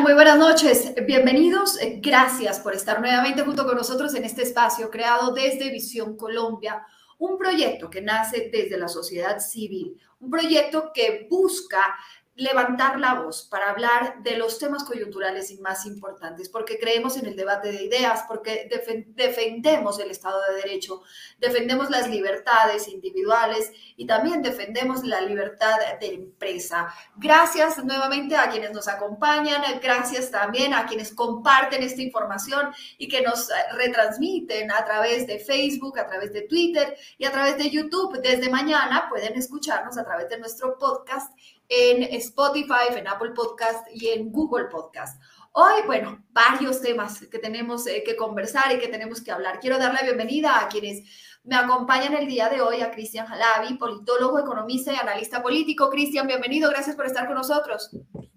Muy buenas noches. Bienvenidos. Gracias por estar nuevamente junto con nosotros en este espacio creado desde Visión Colombia, un proyecto que nace desde la sociedad civil, un proyecto que busca levantar la voz para hablar de los temas coyunturales y más importantes, porque creemos en el debate de ideas, porque defendemos el Estado de Derecho, defendemos las libertades individuales y también defendemos la libertad de empresa. Gracias nuevamente a quienes nos acompañan, gracias también a quienes comparten esta información y que nos retransmiten a través de Facebook, a través de Twitter y a través de YouTube. Desde mañana pueden escucharnos a través de nuestro podcast en Spotify, en Apple Podcast y en Google Podcast. Hoy, bueno, varios temas que tenemos eh, que conversar y que tenemos que hablar. Quiero dar la bienvenida a quienes me acompañan el día de hoy, a Cristian Jalavi, politólogo, economista y analista político. Cristian, bienvenido, gracias por estar con nosotros.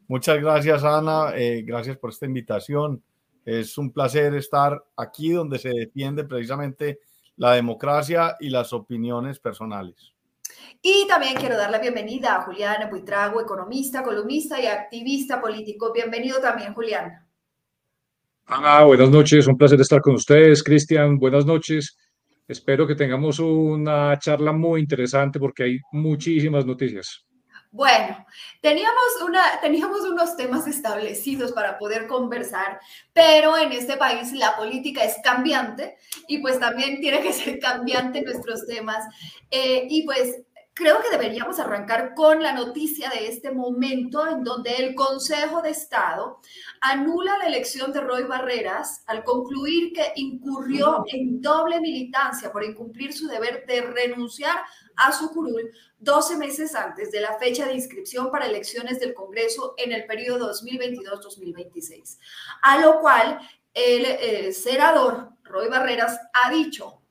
Muchas gracias, Ana, eh, gracias por esta invitación. Es un placer estar aquí donde se defiende precisamente la democracia y las opiniones personales. Y también quiero dar la bienvenida a Julián Buitrago, economista, columnista y activista político. Bienvenido también, Julián. Buenas noches, un placer estar con ustedes. Cristian, buenas noches. Espero que tengamos una charla muy interesante porque hay muchísimas noticias. Bueno, teníamos, una, teníamos unos temas establecidos para poder conversar, pero en este país la política es cambiante y pues también tiene que ser cambiante nuestros temas. Eh, y pues creo que deberíamos arrancar con la noticia de este momento en donde el Consejo de Estado anula la elección de Roy Barreras al concluir que incurrió en doble militancia por incumplir su deber de renunciar a su curul 12 meses antes de la fecha de inscripción para elecciones del Congreso en el periodo 2022-2026. A lo cual el, el senador Roy Barreras ha dicho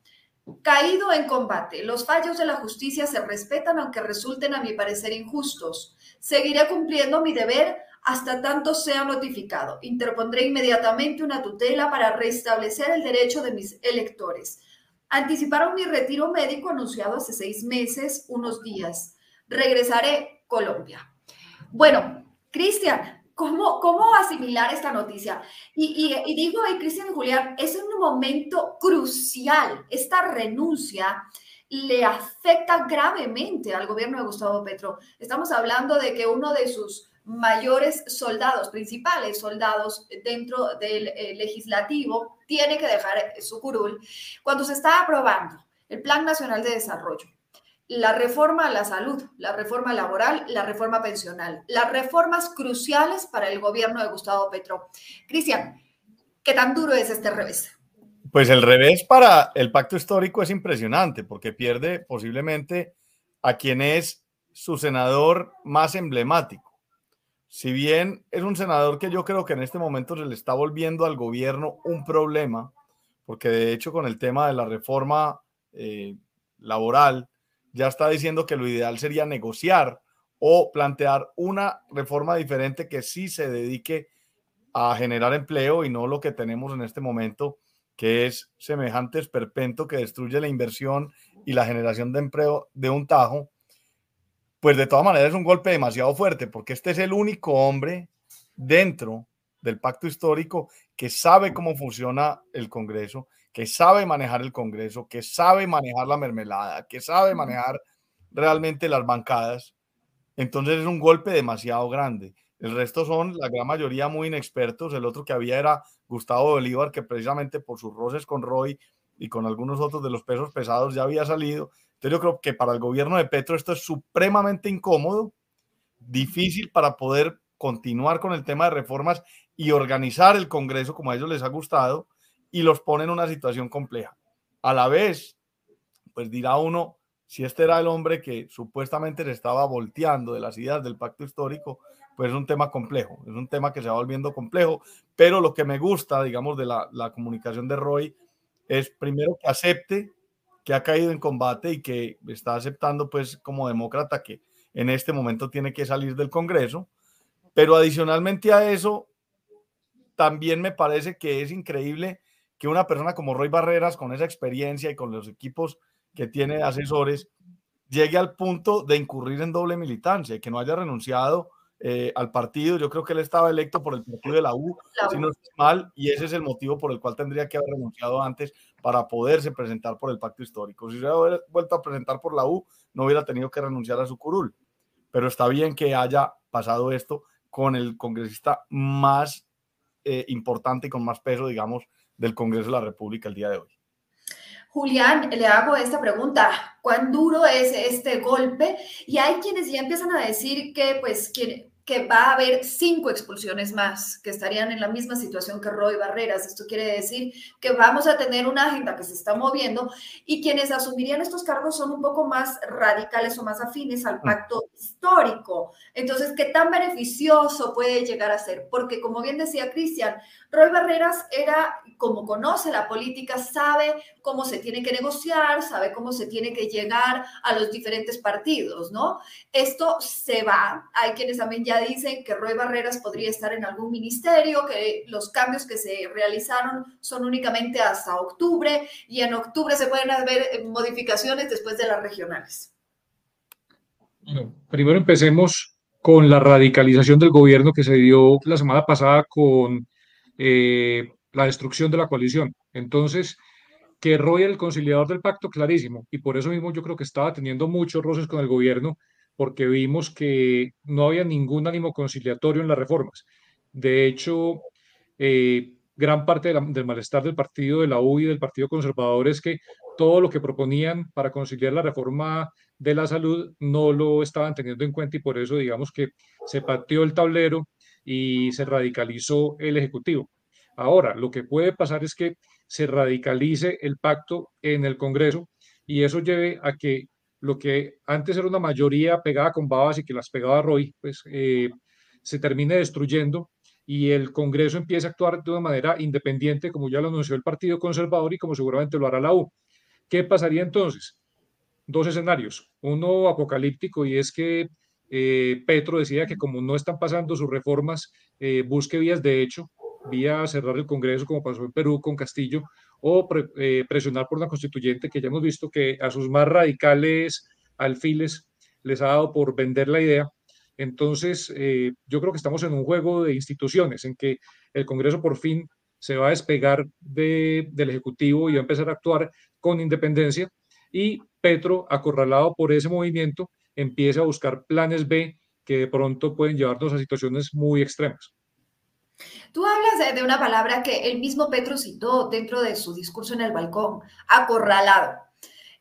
Caído en combate, los fallos de la justicia se respetan aunque resulten a mi parecer injustos. Seguiré cumpliendo mi deber hasta tanto sea notificado. Interpondré inmediatamente una tutela para restablecer el derecho de mis electores. Anticiparon mi retiro médico anunciado hace seis meses, unos días. Regresaré Colombia. Bueno, Cristian, ¿Cómo, ¿Cómo asimilar esta noticia? Y, y, y digo, Cristian y Julián, es un momento crucial. Esta renuncia le afecta gravemente al gobierno de Gustavo Petro. Estamos hablando de que uno de sus mayores soldados, principales soldados dentro del eh, legislativo, tiene que dejar su curul cuando se está aprobando el Plan Nacional de Desarrollo la reforma a la salud, la reforma laboral, la reforma pensional, las reformas cruciales para el gobierno de Gustavo Petro. Cristian, ¿qué tan duro es este revés? Pues el revés para el pacto histórico es impresionante porque pierde posiblemente a quien es su senador más emblemático. Si bien es un senador que yo creo que en este momento se le está volviendo al gobierno un problema, porque de hecho con el tema de la reforma eh, laboral, ya está diciendo que lo ideal sería negociar o plantear una reforma diferente que sí se dedique a generar empleo y no lo que tenemos en este momento, que es semejante esperpento que destruye la inversión y la generación de empleo de un tajo, pues de todas maneras es un golpe demasiado fuerte, porque este es el único hombre dentro del pacto histórico que sabe cómo funciona el Congreso, que sabe manejar el Congreso, que sabe manejar la mermelada, que sabe manejar realmente las bancadas. Entonces es un golpe demasiado grande. El resto son la gran mayoría muy inexpertos. El otro que había era Gustavo Bolívar, que precisamente por sus roces con Roy y con algunos otros de los pesos pesados ya había salido. Entonces yo creo que para el gobierno de Petro esto es supremamente incómodo, difícil para poder continuar con el tema de reformas y organizar el Congreso como a ellos les ha gustado y los pone en una situación compleja. A la vez, pues dirá uno, si este era el hombre que supuestamente se estaba volteando de las ideas del pacto histórico, pues es un tema complejo, es un tema que se va volviendo complejo, pero lo que me gusta, digamos, de la, la comunicación de Roy es primero que acepte que ha caído en combate y que está aceptando, pues, como demócrata que en este momento tiene que salir del Congreso, pero adicionalmente a eso, también me parece que es increíble que una persona como Roy Barreras, con esa experiencia y con los equipos que tiene asesores, llegue al punto de incurrir en doble militancia y que no haya renunciado eh, al partido. Yo creo que él estaba electo por el partido de la U, si no es mal, y ese es el motivo por el cual tendría que haber renunciado antes para poderse presentar por el pacto histórico. Si se hubiera vuelto a presentar por la U, no hubiera tenido que renunciar a su curul. Pero está bien que haya pasado esto con el congresista más eh, importante y con más peso, digamos, del Congreso de la República el día de hoy. Julián, le hago esta pregunta, ¿cuán duro es este golpe? Y hay quienes ya empiezan a decir que, pues, que, que va a haber cinco expulsiones más que estarían en la misma situación que Roy Barreras. Esto quiere decir que vamos a tener una agenda que se está moviendo y quienes asumirían estos cargos son un poco más radicales o más afines al mm. pacto histórico. Entonces, ¿qué tan beneficioso puede llegar a ser? Porque como bien decía Cristian, Roy Barreras era, como conoce la política, sabe cómo se tiene que negociar, sabe cómo se tiene que llegar a los diferentes partidos, ¿no? Esto se va. Hay quienes también ya dicen que Roy Barreras podría estar en algún ministerio, que los cambios que se realizaron son únicamente hasta octubre y en octubre se pueden haber modificaciones después de las regionales. Primero empecemos con la radicalización del gobierno que se dio la semana pasada con eh, la destrucción de la coalición. Entonces, que Roy el conciliador del pacto, clarísimo, y por eso mismo yo creo que estaba teniendo muchos roces con el gobierno porque vimos que no había ningún ánimo conciliatorio en las reformas. De hecho, eh, gran parte del malestar del partido de la U y del Partido Conservador es que todo lo que proponían para conciliar la reforma de la salud no lo estaban teniendo en cuenta y por eso digamos que se pateó el tablero y se radicalizó el Ejecutivo. Ahora, lo que puede pasar es que se radicalice el pacto en el Congreso y eso lleve a que lo que antes era una mayoría pegada con babas y que las pegaba Roy, pues eh, se termine destruyendo y el Congreso empiece a actuar de una manera independiente, como ya lo anunció el Partido Conservador y como seguramente lo hará la U. ¿Qué pasaría entonces? Dos escenarios. Uno apocalíptico y es que eh, Petro decía que como no están pasando sus reformas, eh, busque vías de hecho, vía cerrar el Congreso como pasó en Perú con Castillo, o eh, presionar por una constituyente que ya hemos visto que a sus más radicales alfiles les ha dado por vender la idea. Entonces, eh, yo creo que estamos en un juego de instituciones en que el Congreso por fin se va a despegar del Ejecutivo y va a empezar a actuar con independencia y Petro, acorralado por ese movimiento, empieza a buscar planes B que de pronto pueden llevarnos a situaciones muy extremas. Tú hablas de, una palabra que el mismo Petro citó dentro de su discurso en el balcón, acorralado.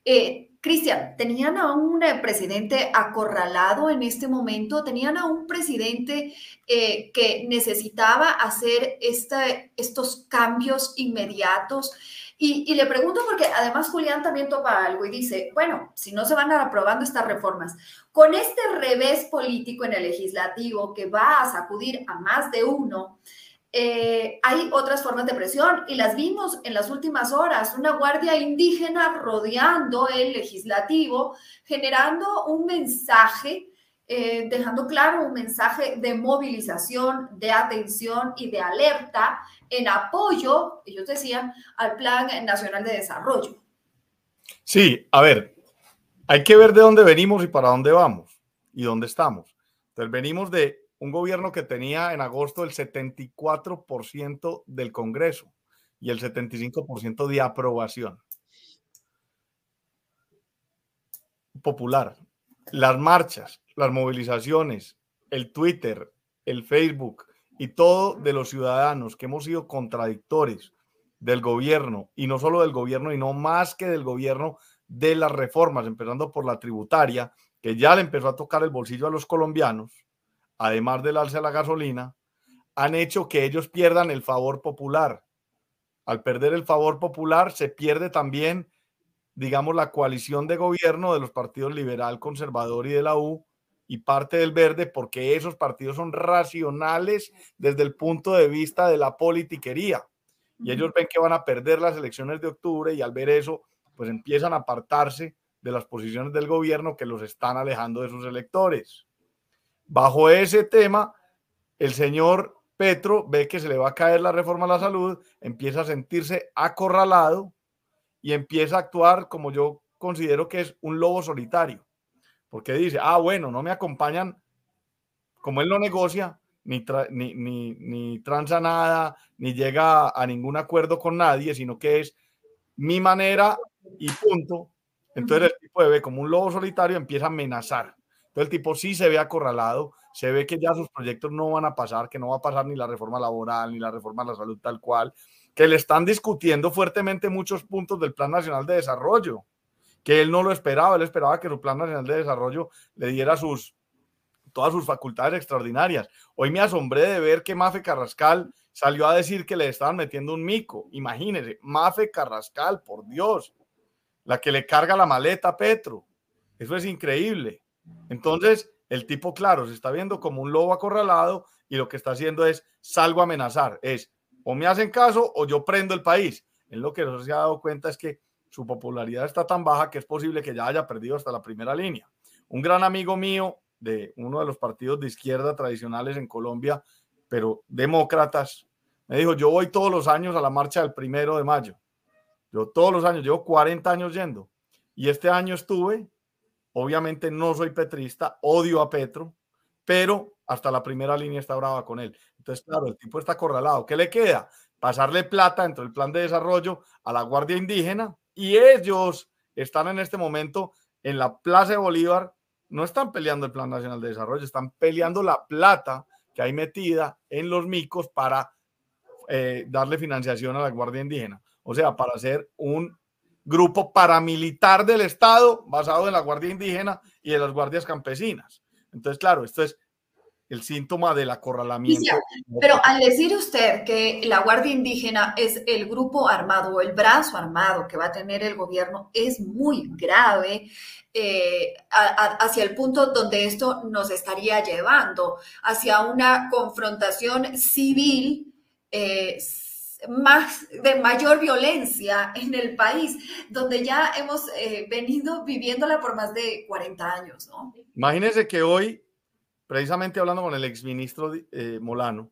Eh, Cristian, ¿tenían a un eh, presidente acorralado en este momento? ¿Tenían a un presidente eh, que necesitaba hacer estos cambios inmediatos? Y, le pregunto porque además Julián también topa algo y dice, bueno, si no se van aprobando estas reformas, con este revés político en el legislativo que va a sacudir a más de uno, eh, hay otras formas de presión y las vimos en las últimas horas, una guardia indígena rodeando el legislativo, generando un mensaje, eh, dejando claro un mensaje de movilización, de atención y de alerta en apoyo, ellos decían, al Plan Nacional de Desarrollo. Sí, a ver, hay que ver de dónde venimos y para dónde vamos y dónde estamos. Entonces venimos de un gobierno que tenía en agosto el 74% del Congreso y el 75% de aprobación popular. Las marchas, las movilizaciones, el Twitter, el Facebook y todo de los ciudadanos que hemos sido contradictores del gobierno y no solo del gobierno y no más que del gobierno de las reformas, empezando por la tributaria, que ya le empezó a tocar el bolsillo a los colombianos además del alza de la gasolina, han hecho que ellos pierdan el favor popular. Al perder el favor popular, se pierde también, digamos, la coalición de gobierno de los partidos liberal, conservador y de la U y parte del verde, porque esos partidos son racionales desde el punto de vista de la politiquería. Y ellos ven que van a perder las elecciones de octubre y al ver eso, pues empiezan a apartarse de las posiciones del gobierno que los están alejando de sus electores. Bajo ese tema, el señor Petro ve que se le va a caer la reforma a la salud, empieza a sentirse acorralado y empieza a actuar como yo considero que es un lobo solitario, porque dice, ah, bueno, no me acompañan como él no negocia, ni, ni, ni, ni transa nada, ni llega a ningún acuerdo con nadie, sino que es mi manera y punto. Entonces el tipo ve como un lobo solitario, empieza a amenazar. Entonces el tipo sí se ve acorralado, se ve que ya sus proyectos no van a pasar, que no va a pasar ni la reforma laboral, ni la reforma de la salud tal cual, que le están discutiendo fuertemente muchos puntos del Plan Nacional de Desarrollo, que él no lo esperaba, él esperaba que su Plan Nacional de Desarrollo le diera sus, todas sus facultades extraordinarias. Hoy me asombré de ver que Mafe Carrascal salió a decir que le estaban metiendo un mico. Imagínense, Mafe Carrascal, por Dios, la que le carga la maleta a Petro. Eso es increíble. Entonces, el tipo, claro, se está viendo como un lobo acorralado y lo que está haciendo es salgo a amenazar. Es o me hacen caso o yo prendo el país. En lo que no se ha dado cuenta es que su popularidad está tan baja que es posible que ya haya perdido hasta la primera línea. Un gran amigo mío de uno de los partidos de izquierda tradicionales en Colombia, pero demócratas, me dijo, yo voy todos los años a la marcha del primero de mayo. Yo todos los años, llevo 40 años yendo. Y este año estuve Obviamente no soy petrista, odio a Petro, pero hasta la primera línea está brava con él. Entonces, claro, el tipo está acorralado. ¿Qué le queda? Pasarle plata dentro del plan de desarrollo a la Guardia Indígena y ellos están en este momento en la Plaza de Bolívar. No están peleando el Plan Nacional de Desarrollo, están peleando la plata que hay metida en los micos para eh, darle financiación a la Guardia Indígena. O sea, para hacer un grupo paramilitar del Estado basado en la Guardia Indígena y de las guardias campesinas. Entonces, claro, esto es el síntoma del acorralamiento. pero al decir usted que la Guardia Indígena es el grupo armado o el brazo armado que va a tener el gobierno, es muy grave eh, hacia el punto donde esto nos estaría llevando, hacia una confrontación civil. Eh, más de mayor violencia en el país, donde ya hemos eh, venido viviéndola por más de 40 años, ¿no? Imagínense que hoy, precisamente hablando con el exministro eh, Molano,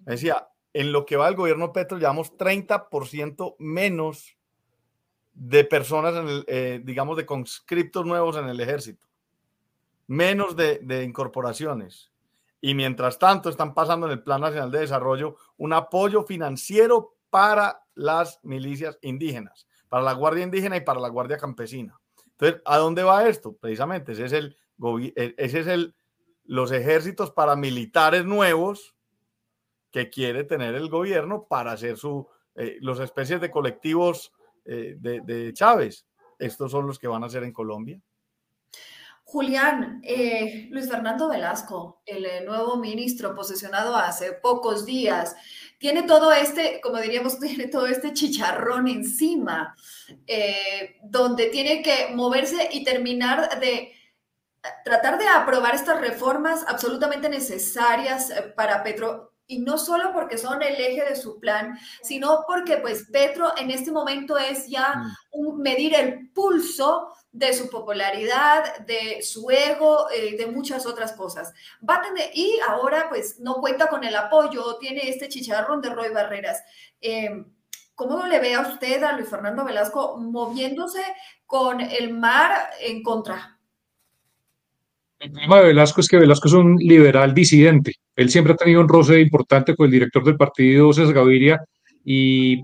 decía, en lo que va el gobierno Petro llevamos 30% menos de personas, en el, eh, digamos, de conscriptos nuevos en el ejército, menos de, de incorporaciones y mientras tanto están pasando en el Plan Nacional de Desarrollo un apoyo financiero para las milicias indígenas, para la Guardia Indígena y para la Guardia Campesina. Entonces, ¿a dónde va esto? Precisamente, ese es el, e, ese es el los ejércitos paramilitares nuevos que quiere tener el gobierno para hacer su, eh, los especies de colectivos eh, de, Chávez. Estos son los que van a hacer en Colombia. Julián, eh, Luis Fernando Velasco, el nuevo ministro posesionado hace pocos días, tiene todo este, como diríamos, tiene todo este chicharrón encima, donde tiene que moverse y terminar de tratar de aprobar estas reformas absolutamente necesarias para Petro y no solo porque son el eje de su plan, sino porque pues Petro en este momento es ya mm. un, medir el pulso de su popularidad, de su ego, eh, de muchas otras cosas. Va a tener, y ahora pues no cuenta con el apoyo, tiene este chicharrón de Roy Barreras. Eh, ¿Cómo le ve a usted a Luis Fernando Velasco moviéndose con el mar en contra? El problema de Velasco es que Velasco es un liberal disidente. Él siempre ha tenido un roce importante con el director del partido, César Gaviria, y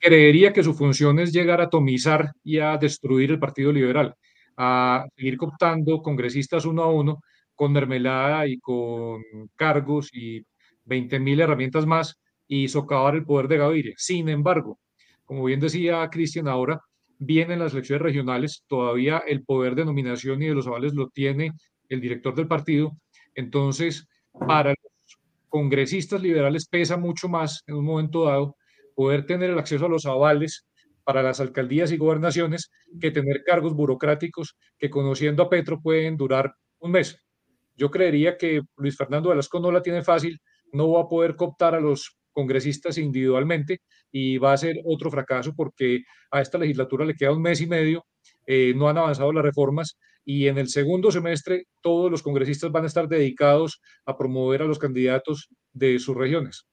creería que su función es llegar a atomizar y a destruir el Partido Liberal, a seguir cooptando congresistas uno a uno con mermelada y con cargos y 20 mil herramientas más y socavar el poder de Gaviria. Sin embargo, como bien decía Cristian ahora, vienen las elecciones regionales, todavía el poder de nominación y de los avales lo tiene el director del partido, entonces para los congresistas liberales pesa mucho más en un momento dado poder tener el acceso a los avales para las alcaldías y gobernaciones que tener cargos burocráticos que conociendo a Petro pueden durar un mes. Yo creería que Luis Fernando Velasco no la tiene fácil, no va a poder cooptar a los congresistas individualmente y va a ser otro fracaso porque a esta legislatura le queda un mes y medio, eh, no han avanzado las reformas y en el segundo semestre todos los congresistas van a estar dedicados a promover a los candidatos de sus regiones.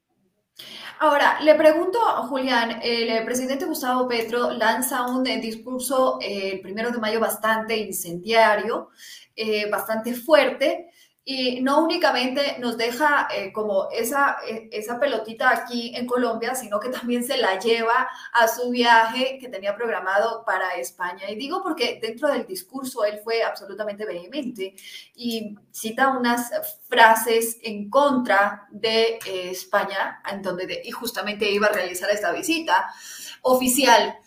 Ahora, le pregunto, Julián, el presidente Gustavo Petro lanza un eh, discurso eh, el primero de mayo bastante incendiario, eh, bastante fuerte, y no únicamente nos deja eh, como esa, eh, esa pelotita aquí en Colombia, sino que también se la lleva a su viaje que tenía programado para España. Y digo porque dentro del discurso él fue absolutamente vehemente y cita unas frases en contra de eh, España, en donde y justamente iba a realizar esta visita oficial.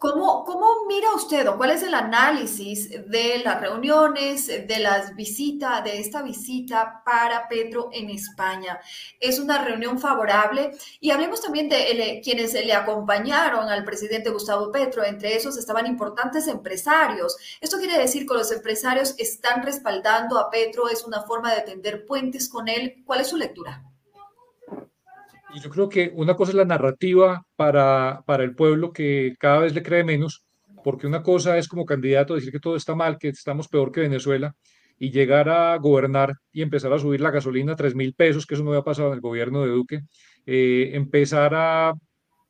¿Cómo, ¿Cómo, mira usted o cuál es el análisis de las reuniones, de las visitas, de esta visita para Petro en España? ¿Es una reunión favorable? Y hablemos también de quienes le acompañaron al presidente Gustavo Petro. Entre esos estaban importantes empresarios. ¿Esto quiere decir que los empresarios están respaldando a Petro? ¿Es una forma de tender puentes con él? ¿Cuál es su lectura? Y yo creo que una cosa es la narrativa para, para el pueblo que cada vez le cree menos, porque una cosa es como candidato decir que todo está mal, que estamos peor que Venezuela, y llegar a gobernar y empezar a subir la gasolina a 3 mil pesos, que eso no había pasado en el gobierno de Duque, eh, empezar a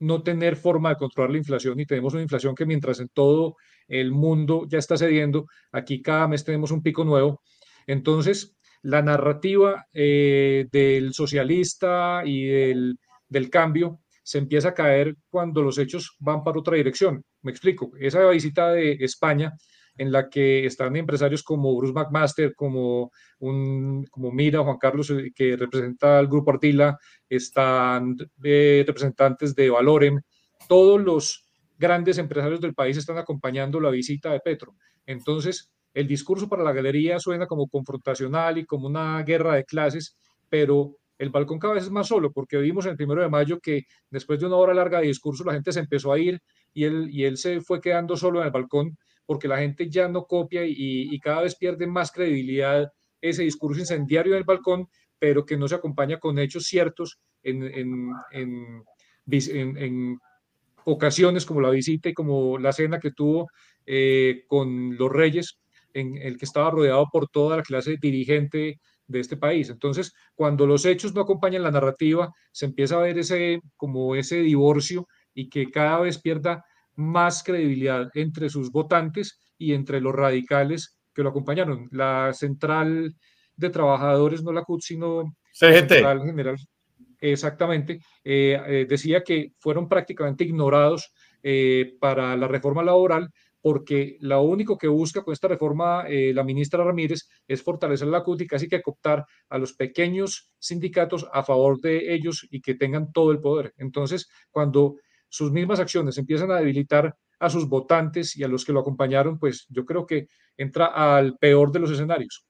no tener forma de controlar la inflación y tenemos una inflación que mientras en todo el mundo ya está cediendo, aquí cada mes tenemos un pico nuevo. Entonces, la narrativa eh, del socialista y del, del, cambio se empieza a caer cuando los hechos van para otra dirección. Me explico. Esa visita de España en la que están empresarios como Bruce McMaster, como, un, como Mira, Juan Carlos, eh, que representa al Grupo Artila, están eh, representantes de Valorem, todos los grandes empresarios del país están acompañando la visita de Petro. Entonces, el discurso para la galería suena como confrontacional y como una guerra de clases, pero el balcón cada vez es más solo, porque vimos en el primero de mayo que después de una hora larga de discurso la gente se empezó a ir y él, y él se fue quedando solo en el balcón porque la gente ya no copia y, cada vez pierde más credibilidad ese discurso incendiario en el balcón, pero que no se acompaña con hechos ciertos en, en, en, en ocasiones como la visita y como la cena que tuvo eh, con los reyes en el que estaba rodeado por toda la clase dirigente de este país. Entonces, cuando los hechos no acompañan la narrativa, se empieza a ver ese como ese divorcio y que cada vez pierda más credibilidad entre sus votantes y entre los radicales que lo acompañaron. La central de trabajadores, no la CUT, sino CGT. General, exactamente, eh, eh, decía que fueron prácticamente ignorados eh, para la reforma laboral porque lo único que busca con esta reforma eh, la ministra Ramírez es fortalecer la CUT y casi que cooptar a los pequeños sindicatos a favor de ellos y que tengan todo el poder. Entonces, cuando sus mismas acciones empiezan a debilitar a sus votantes y a los que lo acompañaron, pues yo creo que entra al peor de los escenarios.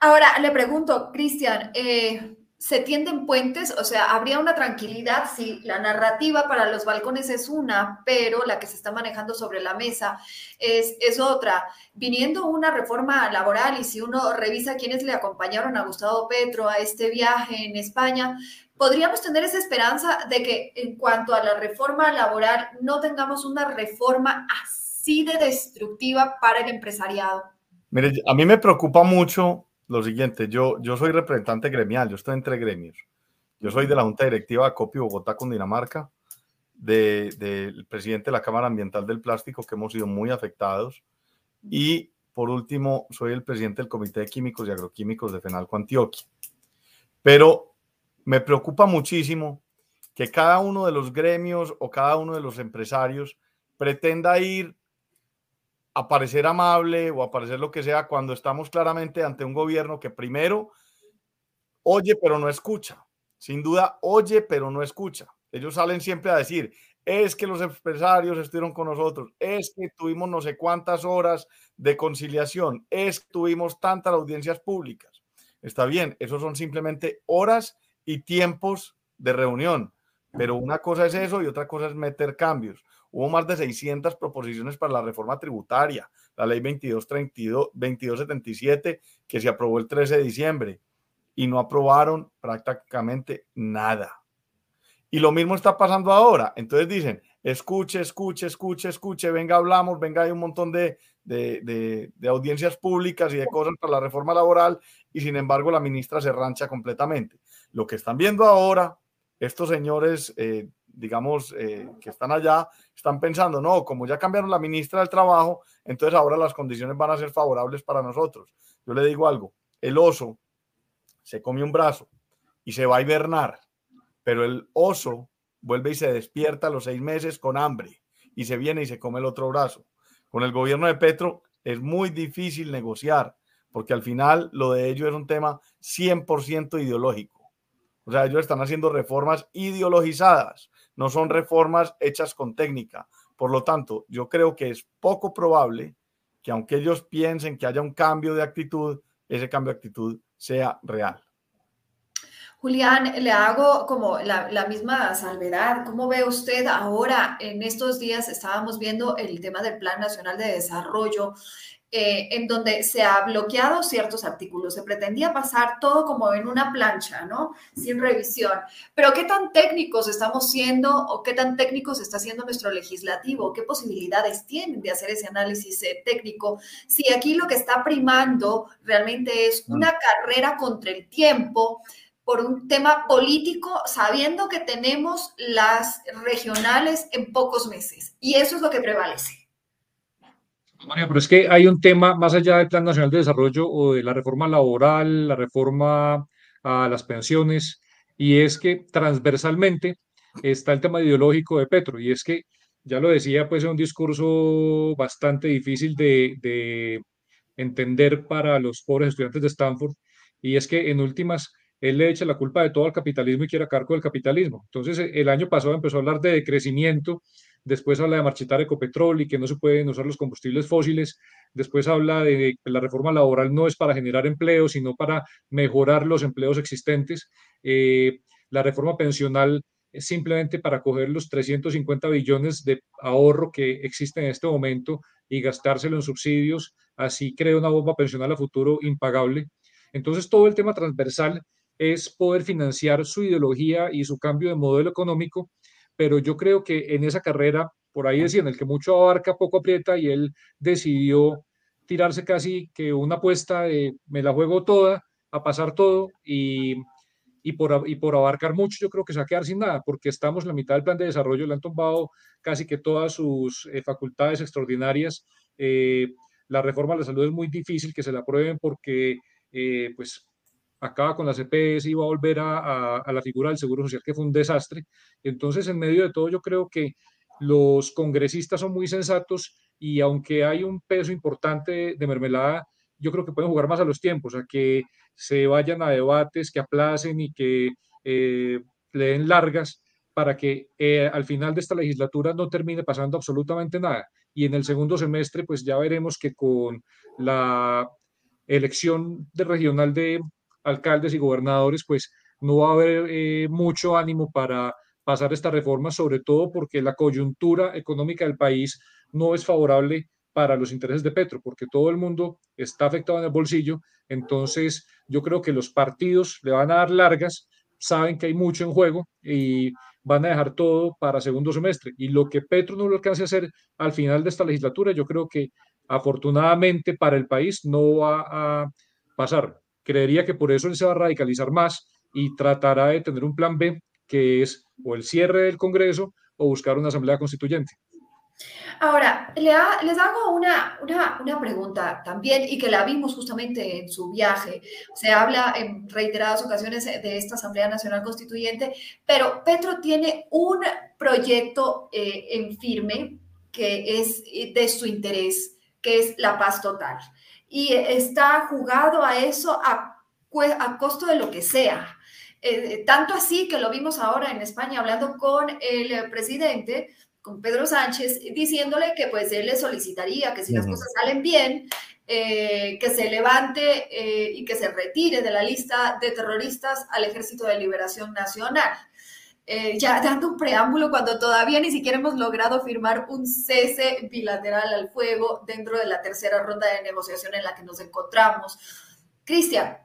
Ahora, le pregunto, Cristian, eh, se tienden puentes, o sea, habría una tranquilidad si la narrativa para los balcones es una, pero la que se está manejando sobre la mesa es, es otra. Viniendo una reforma laboral y si uno revisa quiénes le acompañaron a Gustavo Petro a este viaje en España, podríamos tener esa esperanza de que en cuanto a la reforma laboral no tengamos una reforma así de destructiva para el empresariado. Mire, a mí me preocupa mucho lo siguiente, yo, yo soy representante gremial, yo estoy entre gremios. Yo soy de la Junta Directiva de Copio Bogotá, Cundinamarca, del de, presidente de la Cámara Ambiental del Plástico, que hemos sido muy afectados. Y por último, soy el presidente del Comité de Químicos y Agroquímicos de Fenalco Antioquia. Pero me preocupa muchísimo que cada uno de los gremios o cada uno de los empresarios pretenda ir a parecer amable o a parecer lo que sea cuando estamos claramente ante un gobierno que primero oye pero no escucha. Sin duda oye pero no escucha. Ellos salen siempre a decir, es que los empresarios estuvieron con nosotros, es que tuvimos no sé cuántas horas de conciliación, es que tuvimos tantas audiencias públicas. Está bien, esos son simplemente horas y tiempos de reunión, pero una cosa es eso y otra cosa es meter cambios. Hubo más de 600 proposiciones para la reforma tributaria, la ley 2232, 2277, que se aprobó el 13 de diciembre y no aprobaron prácticamente nada. Y lo mismo está pasando ahora. Entonces dicen, escuche, escuche, escuche, escuche, venga, hablamos, venga, hay un montón de, de, de, audiencias públicas y de cosas para la reforma laboral y sin embargo la ministra se rancha completamente. Lo que están viendo ahora estos señores eh, digamos, eh, que están allá, están pensando, no, como ya cambiaron la ministra del Trabajo, entonces ahora las condiciones van a ser favorables para nosotros. Yo le digo algo, el oso se come un brazo y se va a hibernar, pero el oso vuelve y se despierta a los seis meses con hambre y se viene y se come el otro brazo. Con el gobierno de Petro es muy difícil negociar porque al final lo de ellos es un tema 100% ideológico. O sea, ellos están haciendo reformas ideologizadas, no son reformas hechas con técnica. Por lo tanto, yo creo que es poco probable que aunque ellos piensen que haya un cambio de actitud, ese cambio de actitud sea real. Julián, le hago como la, misma salvedad. ¿Cómo ve usted ahora? En estos días estábamos viendo el tema del Plan Nacional de Desarrollo eh, en donde se ha bloqueado ciertos artículos. Se pretendía pasar todo como en una plancha, ¿no? Sin revisión. Pero ¿qué tan técnicos estamos siendo o qué tan técnicos está siendo nuestro legislativo? ¿Qué posibilidades tienen de hacer ese análisis eh, técnico? Si aquí lo que está primando realmente es una carrera contra el tiempo por un tema político, sabiendo que tenemos las regionales en pocos meses. Y eso es lo que prevalece. María, pero es que hay un tema más allá del Plan Nacional de Desarrollo o de la reforma laboral, la reforma a las pensiones, y es que transversalmente está el tema ideológico de Petro, y es que, ya lo decía, pues es un discurso bastante difícil de, de entender para los pobres estudiantes de Stanford, y es que en últimas él le echa la culpa de todo al capitalismo y quiere cargo del capitalismo. Entonces, el año pasado empezó a hablar de decrecimiento después habla de marchitar Ecopetrol y que no se pueden usar los combustibles fósiles, después habla de que la reforma laboral no es para generar empleo, sino para mejorar los empleos existentes, eh, la reforma pensional es simplemente para coger los 350 billones de ahorro que existen en este momento y gastárselo en subsidios, así crea una bomba pensional a futuro impagable. Entonces, todo el tema transversal es poder financiar su ideología y su cambio de modelo económico pero yo creo que en esa carrera, por ahí decían, el que mucho abarca, poco aprieta, y él decidió tirarse casi que una apuesta de me la juego toda, a pasar todo, y, y, por, y por abarcar mucho, yo creo que se va a quedar sin nada, porque estamos en la mitad del plan de desarrollo, le han tumbado casi que todas sus eh, facultades extraordinarias. Eh, la reforma de la salud es muy difícil que se la aprueben porque eh, pues acaba con la CPS y va a volver a, la figura del Seguro Social, que fue un desastre. Entonces, en medio de todo, yo creo que los congresistas son muy sensatos y aunque hay un peso importante de mermelada, yo creo que pueden jugar más a los tiempos, a que se vayan a debates, que aplacen y que eh, le den largas para que eh, al final de esta legislatura no termine pasando absolutamente nada. Y en el segundo semestre, pues ya veremos que con la elección de regional de alcaldes y gobernadores, pues no va a haber eh, mucho ánimo para pasar esta reforma, sobre todo porque la coyuntura económica del país no es favorable para los intereses de Petro, porque todo el mundo está afectado en el bolsillo. Entonces, yo creo que los partidos le van a dar largas, saben que hay mucho en juego y van a dejar todo para segundo semestre. Y lo que Petro no lo alcance a hacer al final de esta legislatura, yo creo que afortunadamente para el país no va a pasar creería que por eso él se va a radicalizar más y tratará de tener un plan B, que es o el cierre del Congreso o buscar una asamblea constituyente. Ahora, les hago una, una, pregunta también y que la vimos justamente en su viaje. Se habla en reiteradas ocasiones de esta Asamblea Nacional Constituyente, pero Petro tiene un proyecto eh, en firme que es de su interés, que es la paz total y está jugado a eso a, a costo de lo que sea. Eh, tanto así que lo vimos ahora en España hablando con el presidente, con Pedro Sánchez, diciéndole que pues él le solicitaría que si las cosas salen bien, eh, que se levante eh, y que se retire de la lista de terroristas al Ejército de Liberación Nacional. Eh, ya dando un preámbulo cuando todavía ni siquiera hemos logrado firmar un cese bilateral al fuego dentro de la tercera ronda de negociación en la que nos encontramos. Cristian,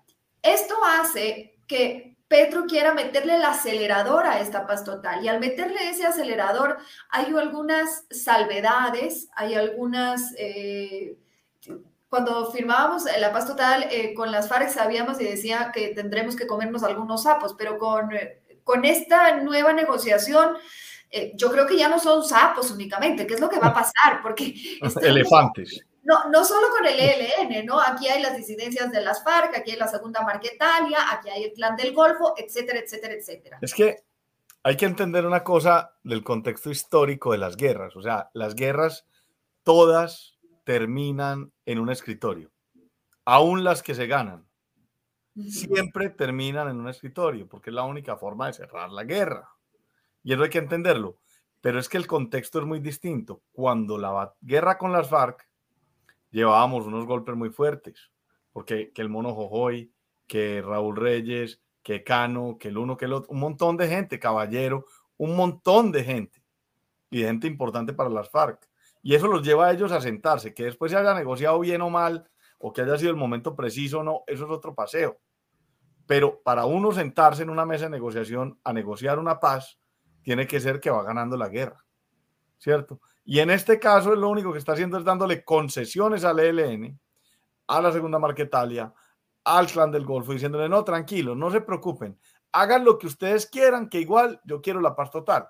esto hace que Petro quiera meterle el acelerador a esta paz total y al meterle ese acelerador hay algunas salvedades, hay algunas... Eh, cuando firmábamos la paz total eh, con las FARC sabíamos y decía que tendremos que comernos algunos sapos, pero con con esta nueva negociación, eh, yo creo que ya no son sapos únicamente, ¿qué es lo que va a pasar? Porque... Elefantes. No, no solo con el ELN, ¿no? Aquí hay las disidencias de las FARC, aquí hay la Segunda Marquetalia, aquí hay el Clan del Golfo, etcétera, etcétera, etcétera. Es que hay que entender una cosa del contexto histórico de las guerras. O sea, las guerras todas terminan en un escritorio, aún las que se ganan. Siempre terminan en un escritorio, porque es la única forma de cerrar la guerra. Y eso hay que entenderlo. Pero es que el contexto es muy distinto. Cuando la guerra con las FARC llevábamos unos golpes muy fuertes, porque que el mono Jojoy, que Raúl Reyes, que Cano, que el uno, que el otro, un montón de gente, caballero, un montón de gente, y gente importante para las FARC. Y eso los lleva a ellos a sentarse, que después se haya negociado bien o mal, o que haya sido el momento preciso o no, eso es otro paseo. Pero para uno sentarse en una mesa de negociación a negociar una paz, tiene que ser que va ganando la guerra, ¿cierto? Y en este caso, lo único que está haciendo es dándole concesiones al ELN, a la Segunda Marquetalia, al Clan del Golfo, diciéndole, no, tranquilo, no se preocupen, hagan lo que ustedes quieran, que igual yo quiero la paz total.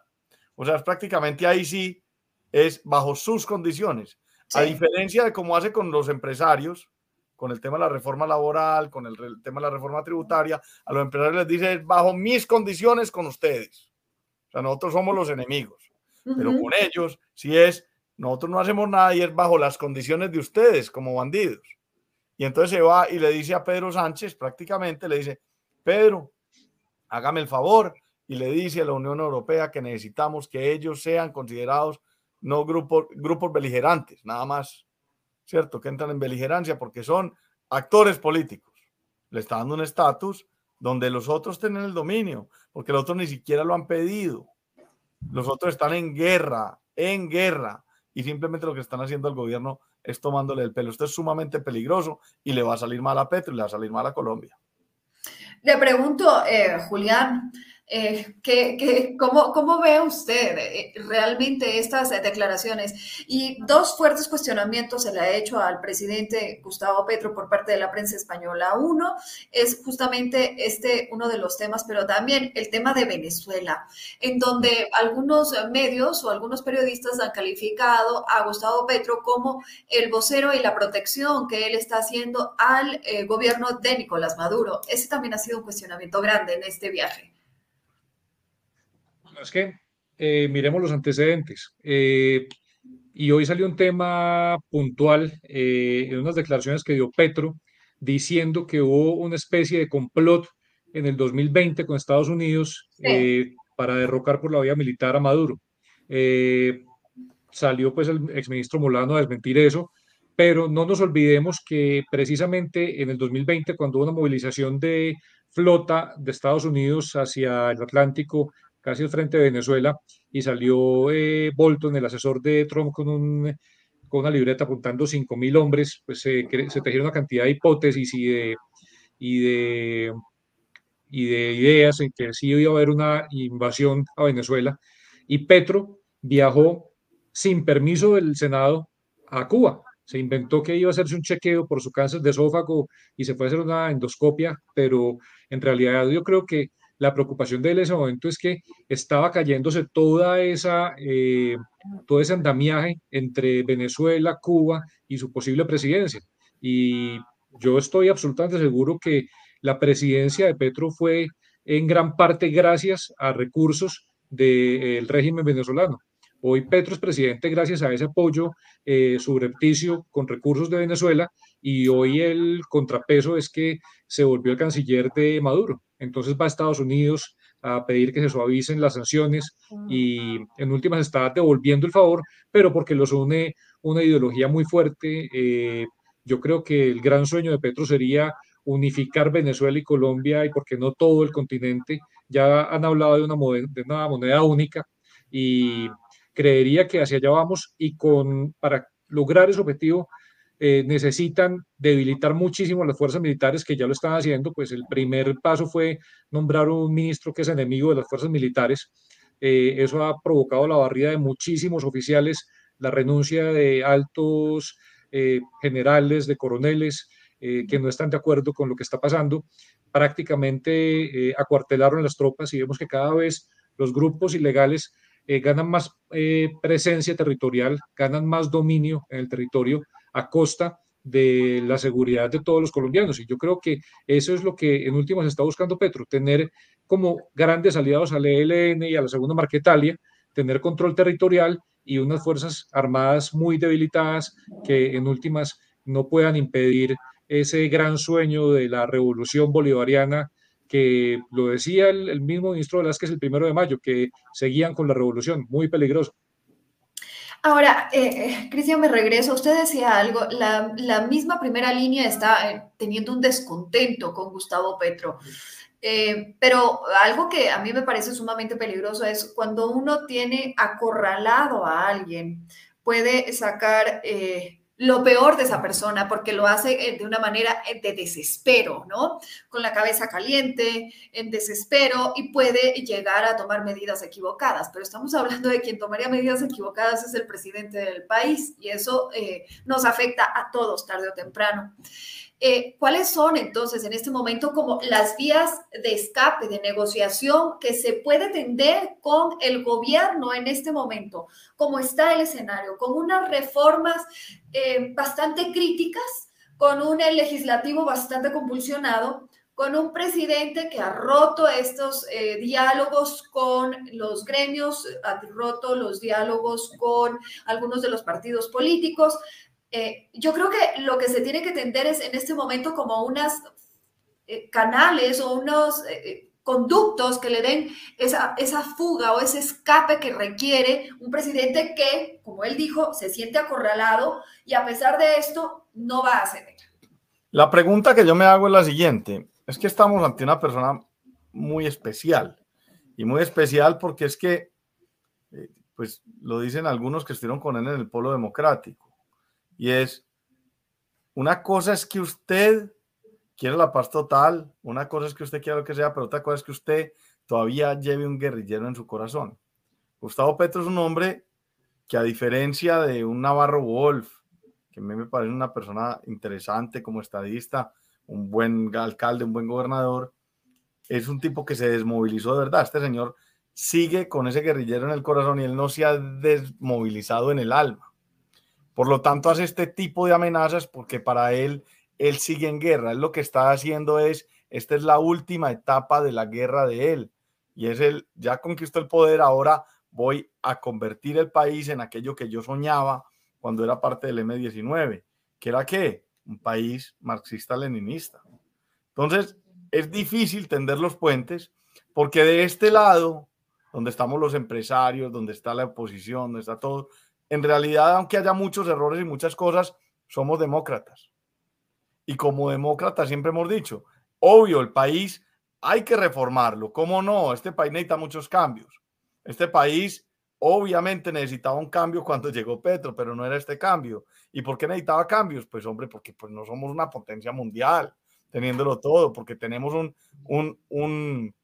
O sea, es prácticamente ahí sí es bajo sus condiciones. A diferencia de cómo hace con los empresarios, con el tema de la reforma laboral, con el, tema de la reforma tributaria, a los empresarios les dice, bajo mis condiciones con ustedes. O sea, nosotros somos los enemigos, pero con ellos si es, nosotros no hacemos nada y es bajo las condiciones de ustedes como bandidos. Y entonces se va y le dice a Pedro Sánchez, prácticamente le dice, Pedro, hágame el favor, y le dice a la Unión Europea que necesitamos que ellos sean considerados no grupos, grupos beligerantes, nada más, ¿cierto? Que entran en beligerancia porque son actores políticos. Le está dando un estatus donde los otros tienen el dominio, porque los otros ni siquiera lo han pedido. Los otros están en guerra, en guerra, y simplemente lo que están haciendo el gobierno es tomándole el pelo. Esto es sumamente peligroso y le va a salir mal a Petro y le va a salir mal a Colombia. Le pregunto, eh, Julián, eh, cómo, ve usted eh, realmente estas declaraciones? Y dos fuertes cuestionamientos se le ha hecho al presidente Gustavo Petro por parte de la prensa española. Uno es justamente este, uno de los temas, pero también el tema de Venezuela, en donde algunos medios o algunos periodistas han calificado a Gustavo Petro como el vocero y la protección que él está haciendo al eh, gobierno de Nicolás Maduro. Ese también ha sido un cuestionamiento grande en este viaje es que eh, miremos los antecedentes. Eh, y hoy salió un tema puntual eh, en unas declaraciones que dio Petro diciendo que hubo una especie de complot en el 2020 con Estados Unidos para derrocar por la vía militar a Maduro. salió pues el exministro Molano a desmentir eso, pero no nos olvidemos que precisamente en el 2020, cuando hubo una movilización de flota de Estados Unidos hacia el Atlántico casi al frente de Venezuela, y salió eh, Bolton, el asesor de Trump, con, un, con una libreta apuntando 5.000 hombres, pues se, se tejieron una cantidad de hipótesis y de, y de, y de ideas en que sí iba a haber una invasión a Venezuela, y Petro viajó sin permiso del Senado a Cuba. Se inventó que iba a hacerse un chequeo por su cáncer de esófago y se fue a hacer una endoscopia, pero en realidad yo creo que la preocupación de él en ese momento es que estaba cayéndose toda esa, eh, todo ese andamiaje entre Venezuela, Cuba y su posible presidencia. Y yo estoy absolutamente seguro que la presidencia de Petro fue en gran parte gracias a recursos del régimen venezolano. Hoy Petro es presidente gracias a ese apoyo eh, subrepticio con recursos de Venezuela y hoy el contrapeso es que se volvió el canciller de Maduro. Entonces va a Estados Unidos a pedir que se suavicen las sanciones y en últimas está devolviendo el favor, pero porque los une una ideología muy fuerte. Eh, yo creo que el gran sueño de Petro sería unificar Venezuela y Colombia y porque no todo el continente. Ya han hablado de una, de una moneda única y creería que hacia allá vamos y con, para lograr ese objetivo eh, necesitan debilitar muchísimo las fuerzas militares que ya lo están haciendo, pues el primer paso fue nombrar un ministro que es enemigo de las fuerzas militares. Eh, eso ha provocado la barrida de muchísimos oficiales, la renuncia de altos eh, generales, de coroneles, que no están de acuerdo con lo que está pasando. Prácticamente acuartelaron las tropas y vemos que cada vez los grupos ilegales ganan más presencia territorial, ganan más dominio en el territorio a costa de la seguridad de todos los colombianos. Y yo creo que eso es lo que en últimas está buscando Petro, tener como grandes aliados al ELN y a la segunda Marquetalia, tener control territorial y unas fuerzas armadas muy debilitadas que en últimas no puedan impedir ese gran sueño de la revolución bolivariana que lo decía el, mismo ministro Velázquez el primero de mayo, que seguían con la revolución, muy peligroso. Ahora, eh, eh, Cristian, me regreso. Usted decía algo, la, misma primera línea está eh, teniendo un descontento con Gustavo Petro. pero algo que a mí me parece sumamente peligroso es cuando uno tiene acorralado a alguien, puede sacar lo peor de esa persona porque lo hace eh, de una manera eh, de desespero, ¿no? Con la cabeza caliente, en desespero y puede llegar a tomar medidas equivocadas. Pero estamos hablando de quien tomaría medidas equivocadas es el presidente del país y eso eh, nos afecta a todos tarde o temprano. Eh, ¿Cuáles son entonces en este momento como las vías de escape, de negociación que se puede tender con el gobierno en este momento? ¿Cómo está el escenario? Con unas reformas eh, bastante críticas, con un legislativo bastante convulsionado, con un presidente que ha roto estos eh, diálogos con los gremios, ha roto los diálogos con algunos de los partidos políticos, eh, yo creo que lo que se tiene que tender es en este momento como unas eh, canales o unos eh, conductos que le den esa, esa fuga o ese escape que requiere un presidente que, como él dijo, se siente acorralado y a pesar de esto no va a ceder. La pregunta que yo me hago es la siguiente. Es que estamos ante una persona muy especial y muy especial porque es que, pues lo dicen algunos que estuvieron con él en el polo democrático y es, una cosa es que usted quiere la paz total, una cosa es que usted quiera lo que sea, pero otra cosa es que usted todavía lleve un guerrillero en su corazón. Gustavo Petro es un hombre que a diferencia de un Navarro Wolf, que a mí me parece una persona interesante como estadista, un buen alcalde, un buen gobernador, es un tipo que se desmovilizó de verdad. Este señor sigue con ese guerrillero en el corazón y él no se ha desmovilizado en el alma. Por lo tanto, hace este tipo de amenazas porque para él, él sigue en guerra. Él lo que está haciendo es, esta es la última etapa de la guerra de él. Y es el, ya conquistó el poder, ahora voy a convertir el país en aquello que yo soñaba cuando era parte del M19, que era qué? Un país marxista-leninista. Entonces, es difícil tender los puentes porque de este lado, donde estamos los empresarios, donde está la oposición, donde está todo, en realidad, aunque haya muchos errores y muchas cosas, somos demócratas. Y como demócratas siempre hemos dicho, obvio, el país hay que reformarlo. ¿Cómo no? Este país necesita muchos cambios. Este país obviamente necesitaba un cambio cuando llegó Petro, pero no era este cambio. ¿Y por qué necesitaba cambios? Pues hombre, porque pues, no somos una potencia mundial, teniéndolo todo, porque tenemos un, un, un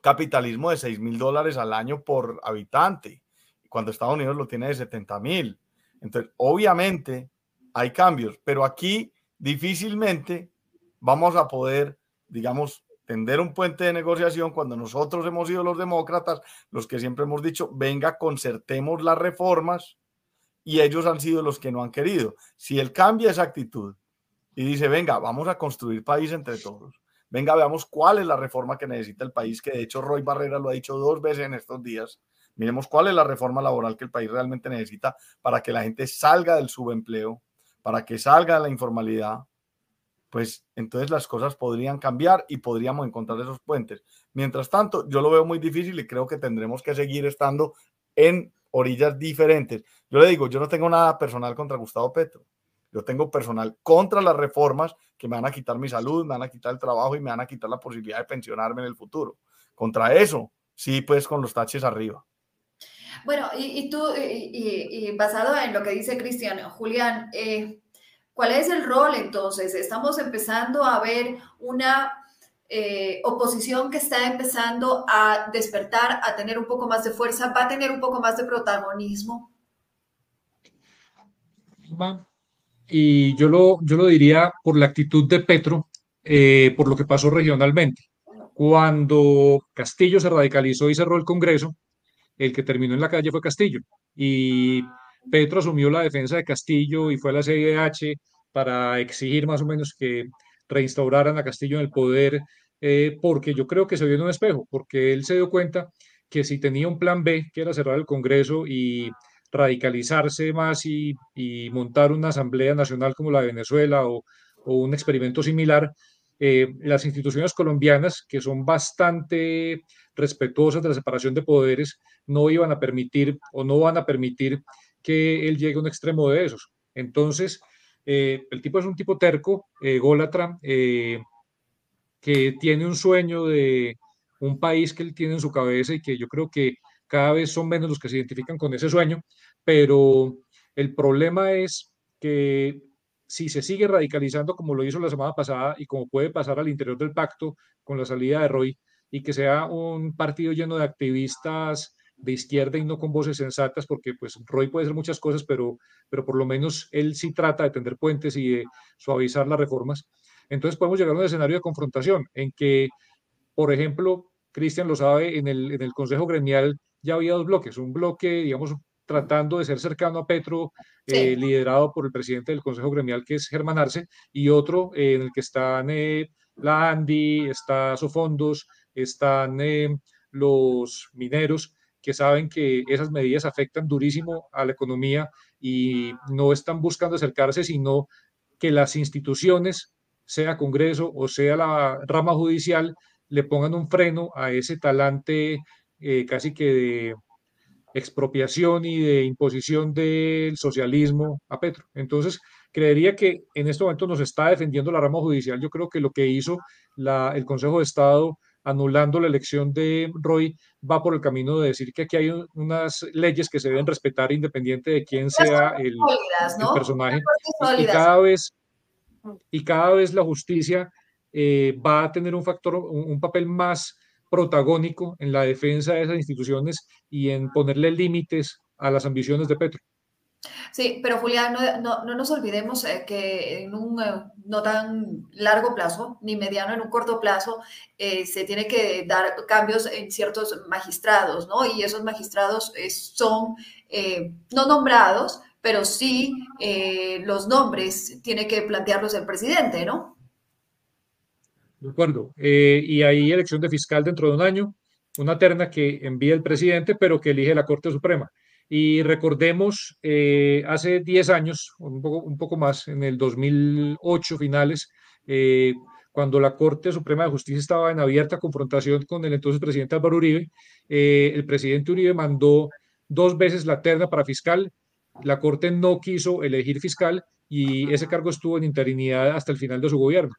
capitalismo de 6 mil dólares al año por habitante cuando Estados Unidos lo tiene de 70 mil. Entonces, obviamente hay cambios, pero aquí difícilmente vamos a poder, digamos, tender un puente de negociación cuando nosotros hemos sido los demócratas, los que siempre hemos dicho, venga, concertemos las reformas y ellos han sido los que no han querido. Si él cambia esa actitud y dice, venga, vamos a construir país entre todos, venga, veamos cuál es la reforma que necesita el país, que de hecho Roy Barrera lo ha dicho dos veces en estos días, Miremos cuál es la reforma laboral que el país realmente necesita para que la gente salga del subempleo, para que salga de la informalidad, pues entonces las cosas podrían cambiar y podríamos encontrar esos puentes. Mientras tanto, yo lo veo muy difícil y creo que tendremos que seguir estando en orillas diferentes. Yo le digo, yo no tengo nada personal contra Gustavo Petro. Yo tengo personal contra las reformas que me van a quitar mi salud, me van a quitar el trabajo y me van a quitar la posibilidad de pensionarme en el futuro. Contra eso, sí, pues con los taches arriba. Bueno, y, tú, y, basado en lo que dice Cristian, Julián, eh, ¿cuál es el rol entonces? Estamos empezando a ver una eh, oposición que está empezando a despertar, a tener un poco más de fuerza, va a tener un poco más de protagonismo. Y yo lo, yo lo diría por la actitud de Petro, eh, por lo que pasó regionalmente. Cuando Castillo se radicalizó y cerró el Congreso, el que terminó en la calle fue Castillo. Y Petro asumió la defensa de Castillo y fue a la CIDH para exigir más o menos que reinstauraran a Castillo en el poder, eh, porque yo creo que se vio en un espejo, porque él se dio cuenta que si tenía un plan B, que era cerrar el Congreso y radicalizarse más y, montar una Asamblea Nacional como la de Venezuela o, un experimento similar, eh, las instituciones colombianas, que son bastante respetuosas de la separación de poderes, no iban a permitir o no van a permitir que él llegue a un extremo de esos. Entonces, eh, el tipo es un tipo terco, gólatra, eh, que tiene un sueño de un país que él tiene en su cabeza y que yo creo que cada vez son menos los que se identifican con ese sueño, pero el problema es que si se sigue radicalizando como lo hizo la semana pasada y como puede pasar al interior del pacto con la salida de Roy y que sea un partido lleno de activistas de izquierda y no con voces sensatas, porque pues Roy puede hacer muchas cosas, pero, pero por lo menos él sí trata de tender puentes y de suavizar las reformas. Entonces podemos llegar a un escenario de confrontación en que, por ejemplo, Cristian lo sabe, en el, en el Consejo Gremial ya había dos bloques, un bloque, digamos, tratando de ser cercano a Petro, eh, liderado por el presidente del Consejo Gremial, que es Germán Arce, y otro eh, en el que están eh, la Andy, está Sofondos, están los mineros, que saben que esas medidas afectan durísimo a la economía y no están buscando acercarse, sino que las instituciones, sea Congreso o sea la rama judicial, le pongan un freno a ese talante casi que de expropiación y de imposición del socialismo a Petro. Entonces, creería que en este momento nos está defendiendo la rama judicial. Yo creo que lo que hizo la, el Consejo de Estado anulando la elección de Roy, va por el camino de decir que aquí hay unas leyes que se deben respetar independiente de quién sea el, personaje. Y cada vez, y cada vez la justicia eh, va a tener un factor, un papel más protagónico en la defensa de esas instituciones y en ponerle límites a las ambiciones de Petro. Sí, pero Julián, no, nos olvidemos eh, que en un eh, no tan largo plazo, ni mediano, en un corto plazo, eh, se tiene que dar cambios en ciertos magistrados, ¿no? Y esos magistrados son no nombrados, pero sí los nombres tiene que plantearlos el presidente, ¿no? De acuerdo. y hay elección de fiscal dentro de un año, una terna que envía el presidente, pero que elige la Corte Suprema. Y recordemos, eh, hace 10 años, un poco, un poco más, en el 2008 finales, eh, cuando la Corte Suprema de Justicia estaba en abierta confrontación con el entonces presidente Álvaro Uribe, eh, el presidente Uribe mandó dos veces la terna para fiscal, la Corte no quiso elegir fiscal y ese cargo estuvo en interinidad hasta el final de su gobierno.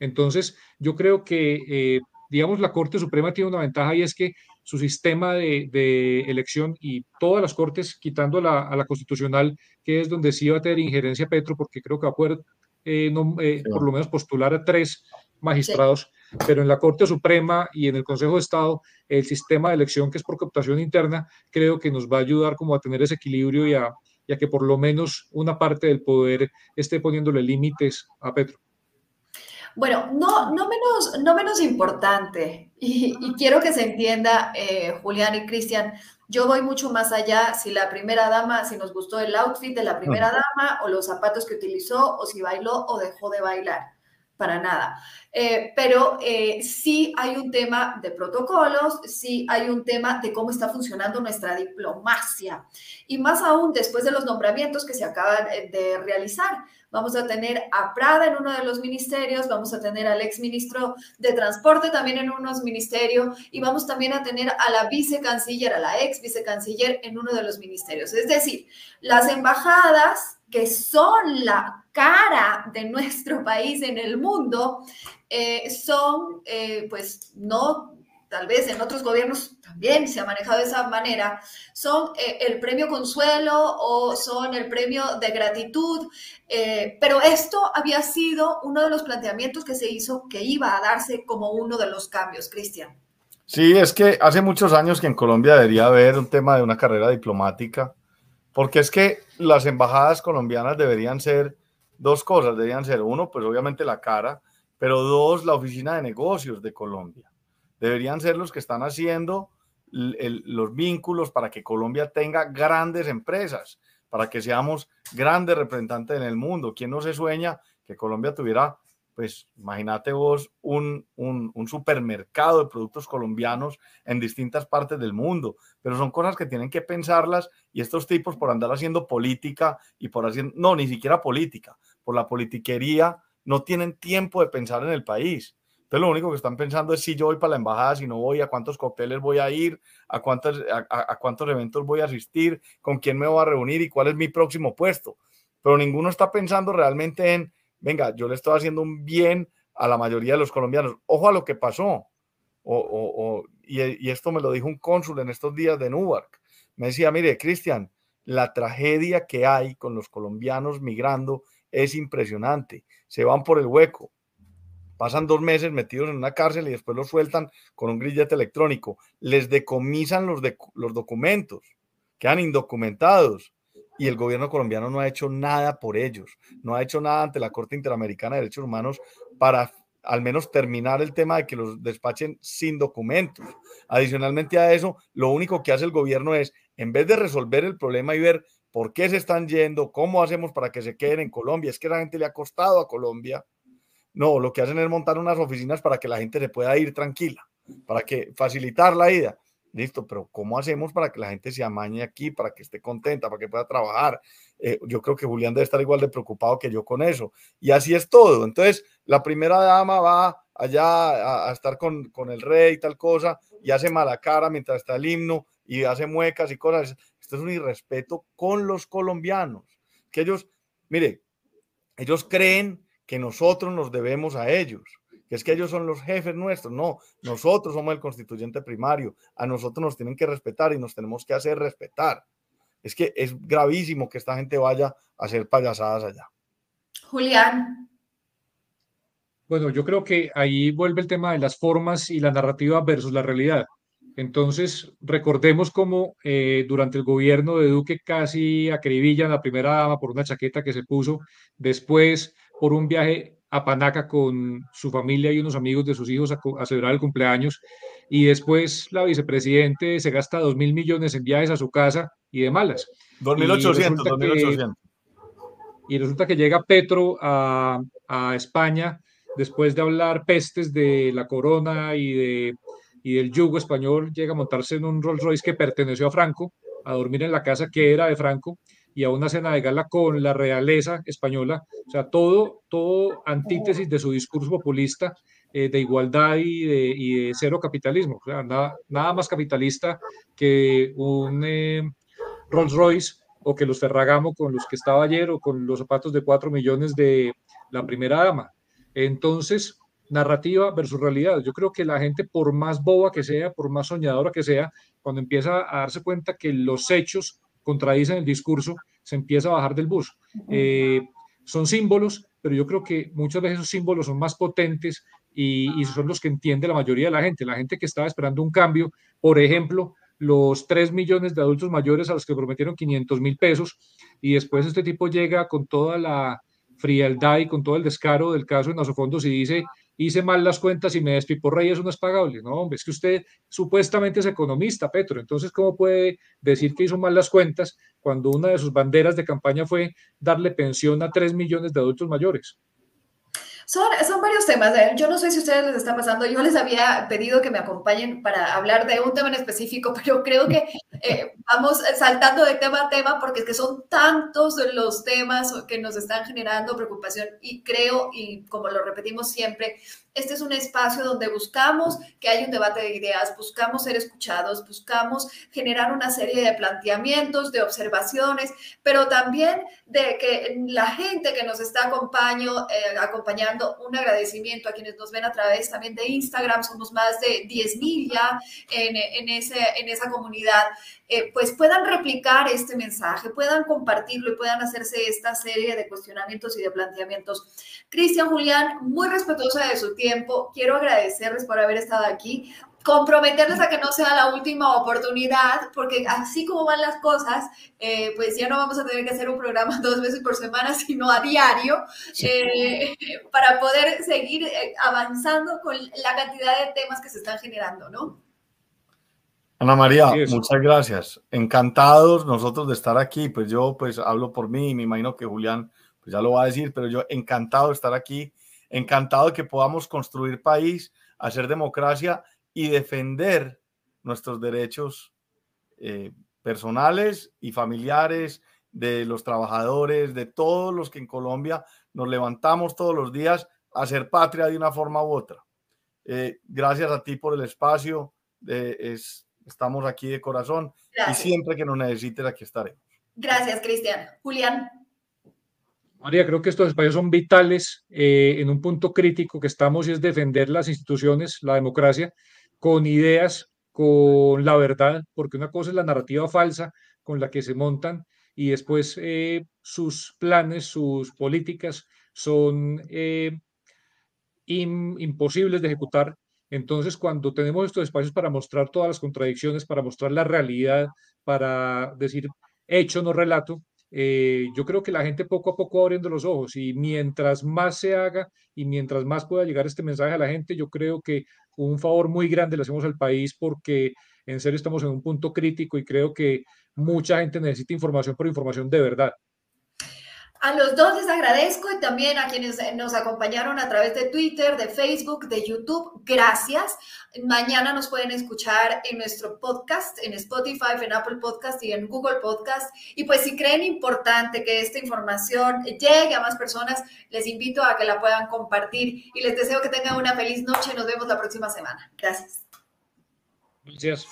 Entonces, yo creo que, digamos, la Corte Suprema tiene una ventaja y es que su sistema de, elección y todas las cortes, quitando la, a la constitucional, que es donde sí va a tener injerencia Petro, porque creo que va a poder eh, eh, por lo menos postular a tres magistrados, pero en la Corte Suprema y en el Consejo de Estado, el sistema de elección que es por cooptación interna, creo que nos va a ayudar como a tener ese equilibrio y a, y a que por lo menos una parte del poder esté poniéndole límites a Petro. Bueno, no, no, menos, no menos importante, y, quiero que se entienda, eh, Julián y Cristian, yo voy mucho más allá si la primera dama, si nos gustó el outfit de la primera dama o los zapatos que utilizó o si bailó o dejó de bailar, para nada. Eh, pero eh, sí hay un tema de protocolos, sí hay un tema de cómo está funcionando nuestra diplomacia y más aún después de los nombramientos que se acaban de realizar vamos a tener a Prada en uno de los ministerios, vamos a tener al ex ministro de Transporte también en unos ministerios y vamos también a tener a la vicecanciller, a la ex vicecanciller en uno de los ministerios. Es decir, las embajadas que son la cara de nuestro país en el mundo, eh, son eh, pues no tal vez en otros gobiernos también se ha manejado de esa manera, son eh, el premio consuelo o son el premio de gratitud, pero esto había sido uno de los planteamientos que se hizo que iba a darse como uno de los cambios, Cristian. Sí, es que hace muchos años que en Colombia debería haber un tema de una carrera diplomática, porque es que las embajadas colombianas deberían ser dos cosas, deberían ser uno, pues obviamente la cara, pero dos, la oficina de negocios de Colombia deberían ser los que están haciendo los vínculos para que Colombia tenga grandes empresas, para que seamos grandes representantes en el mundo. ¿Quién no se sueña que Colombia tuviera, pues imagínate vos, un, un, supermercado de productos colombianos en distintas partes del mundo? Pero son cosas que tienen que pensarlas y estos tipos por andar haciendo política y por haciendo, no, ni siquiera política, por la politiquería, no tienen tiempo de pensar en el país. Entonces lo único que están pensando es si yo voy para la embajada, si no voy, a cuántos cócteles voy a ir, a, cuántos, a, cuántos eventos voy a asistir, con quién me voy a reunir y cuál es mi próximo puesto. Pero ninguno está pensando realmente en, venga, yo le estoy haciendo un bien a la mayoría de los colombianos. Ojo a lo que pasó. O, y, esto me lo dijo un cónsul en estos días de Newark. Me decía, mire, Cristian, la tragedia que hay con los colombianos migrando es impresionante. Se van por el hueco pasan dos meses metidos en una cárcel y después los sueltan con un grillete electrónico. Les decomisan los, los documentos, quedan indocumentados. Y el gobierno colombiano no ha hecho nada por ellos, no ha hecho nada ante la Corte Interamericana de Derechos Humanos para al menos terminar el tema de que los despachen sin documentos. Adicionalmente a eso, lo único que hace el gobierno es, en vez de resolver el problema y ver por qué se están yendo, cómo hacemos para que se queden en Colombia, es que la gente le ha costado a Colombia, no, lo que hacen es montar unas oficinas para que la gente se pueda ir tranquila, para que facilitar la ida. Listo, pero ¿cómo hacemos para que la gente se amañe aquí, para que esté contenta, para que pueda trabajar? Eh, yo creo que Julián debe estar igual de preocupado que yo con eso. Y así es todo. Entonces, la primera dama va allá a, estar con, con, el rey y tal cosa, y hace mala cara mientras está el himno, y hace muecas y cosas. Esto es un irrespeto con los colombianos, que ellos, mire, ellos creen que nosotros nos debemos a ellos, que es que ellos son los jefes nuestros. No, nosotros somos el constituyente primario. A nosotros nos tienen que respetar y nos tenemos que hacer respetar. Es que es gravísimo que esta gente vaya a hacer payasadas allá. Julián. Bueno, yo creo que ahí vuelve el tema de las formas y la narrativa versus la realidad. Entonces, recordemos cómo eh, durante el gobierno de Duque casi acribillan a la primera dama por una chaqueta que se puso. Después por un viaje a Panaca con su familia y unos amigos de sus hijos a, celebrar el cumpleaños. Y después la vicepresidente se gasta dos mil millones en viajes a su casa y de malas. 2.800, 2.800. Y resulta que llega Petro a, a, España después de hablar pestes de la corona y, de, y del yugo español, llega a montarse en un Rolls Royce que perteneció a Franco, a dormir en la casa que era de Franco, y a una cena de gala con la realeza española, o sea, todo, todo antítesis de su discurso populista eh, de igualdad y de, cero capitalismo, o nada, nada más capitalista que un eh, Rolls Royce o que los Ferragamo con los que estaba ayer o con los zapatos de cuatro millones de la primera dama. Entonces, narrativa versus realidad. Yo creo que la gente, por más boba que sea, por más soñadora que sea, cuando empieza a darse cuenta que los hechos contradicen el discurso, se empieza a bajar del bus. Eh, son símbolos, pero yo creo que muchas veces esos símbolos son más potentes y, son los que entiende la mayoría de la gente. La gente que estaba esperando un cambio, por ejemplo, los 3 millones de adultos mayores a los que prometieron 500 mil pesos y después este tipo llega con toda la frialdad y con todo el descaro del caso de Nasofondos y dice hice mal las cuentas y me despiporré y eso no es pagable. No, hombre, es que usted supuestamente es economista, Petro. Entonces, ¿cómo puede decir que hizo mal las cuentas cuando una de sus banderas de campaña fue darle pensión a tres millones de adultos mayores? Son, son varios temas. ¿eh? Yo no sé si a ustedes les está pasando. Yo les había pedido que me acompañen para hablar de un tema en específico, pero creo que eh, vamos saltando de tema a tema porque es que son tantos los temas que nos están generando preocupación y creo, y como lo repetimos siempre, este es un espacio donde buscamos que haya un debate de ideas, buscamos ser escuchados, buscamos generar una serie de planteamientos, de observaciones, pero también de que la gente que nos está acompañando, eh, acompañando, un agradecimiento a quienes nos ven a través también de Instagram, somos más de 10 mil ya en, en, ese, en esa comunidad. Eh, pues puedan replicar este mensaje, puedan compartirlo y puedan hacerse esta serie de cuestionamientos y de planteamientos. Cristian Julián, muy respetuosa de su tiempo, quiero agradecerles por haber estado aquí, comprometerles a que no sea la última oportunidad, porque así como van las cosas, eh, pues ya no vamos a tener que hacer un programa dos veces por semana, sino a diario, eh, para poder seguir avanzando con la cantidad de temas que se están generando, ¿no? Ana María, muchas gracias. Encantados nosotros de estar aquí. Pues yo pues hablo por mí y me imagino que Julián pues ya lo va a decir, pero yo encantado de estar aquí, encantado de que podamos construir país, hacer democracia y defender nuestros derechos eh, personales y familiares de los trabajadores, de todos los que en Colombia nos levantamos todos los días a ser patria de una forma u otra. Eh, gracias a ti por el espacio. es, estamos aquí de corazón y siempre que nos necesites aquí estaremos. Gracias, Cristian. Julián. María, creo que estos espacios son vitales eh, en un punto crítico que estamos y es defender las instituciones, la democracia, con ideas, con la verdad, porque una cosa es la narrativa falsa con la que se montan y después eh, sus planes, sus políticas son eh, imposibles de ejecutar. Entonces, cuando tenemos estos espacios para mostrar todas las contradicciones, para mostrar la realidad, para decir hecho, no relato, eh, yo creo que la gente poco a poco abriendo los ojos y mientras más se haga y mientras más pueda llegar este mensaje a la gente, yo creo que un favor muy grande le hacemos al país porque en serio estamos en un punto crítico y creo que mucha gente necesita información, pero información de verdad. A los dos les agradezco y también a quienes nos acompañaron a través de Twitter, de Facebook, de YouTube. Gracias. Mañana nos pueden escuchar en nuestro podcast, en Spotify, en Apple Podcast y en Google Podcast. Y pues si creen importante que esta información llegue a más personas, les invito a que la puedan compartir y les deseo que tengan una feliz noche. Nos vemos la próxima semana. Gracias. Gracias.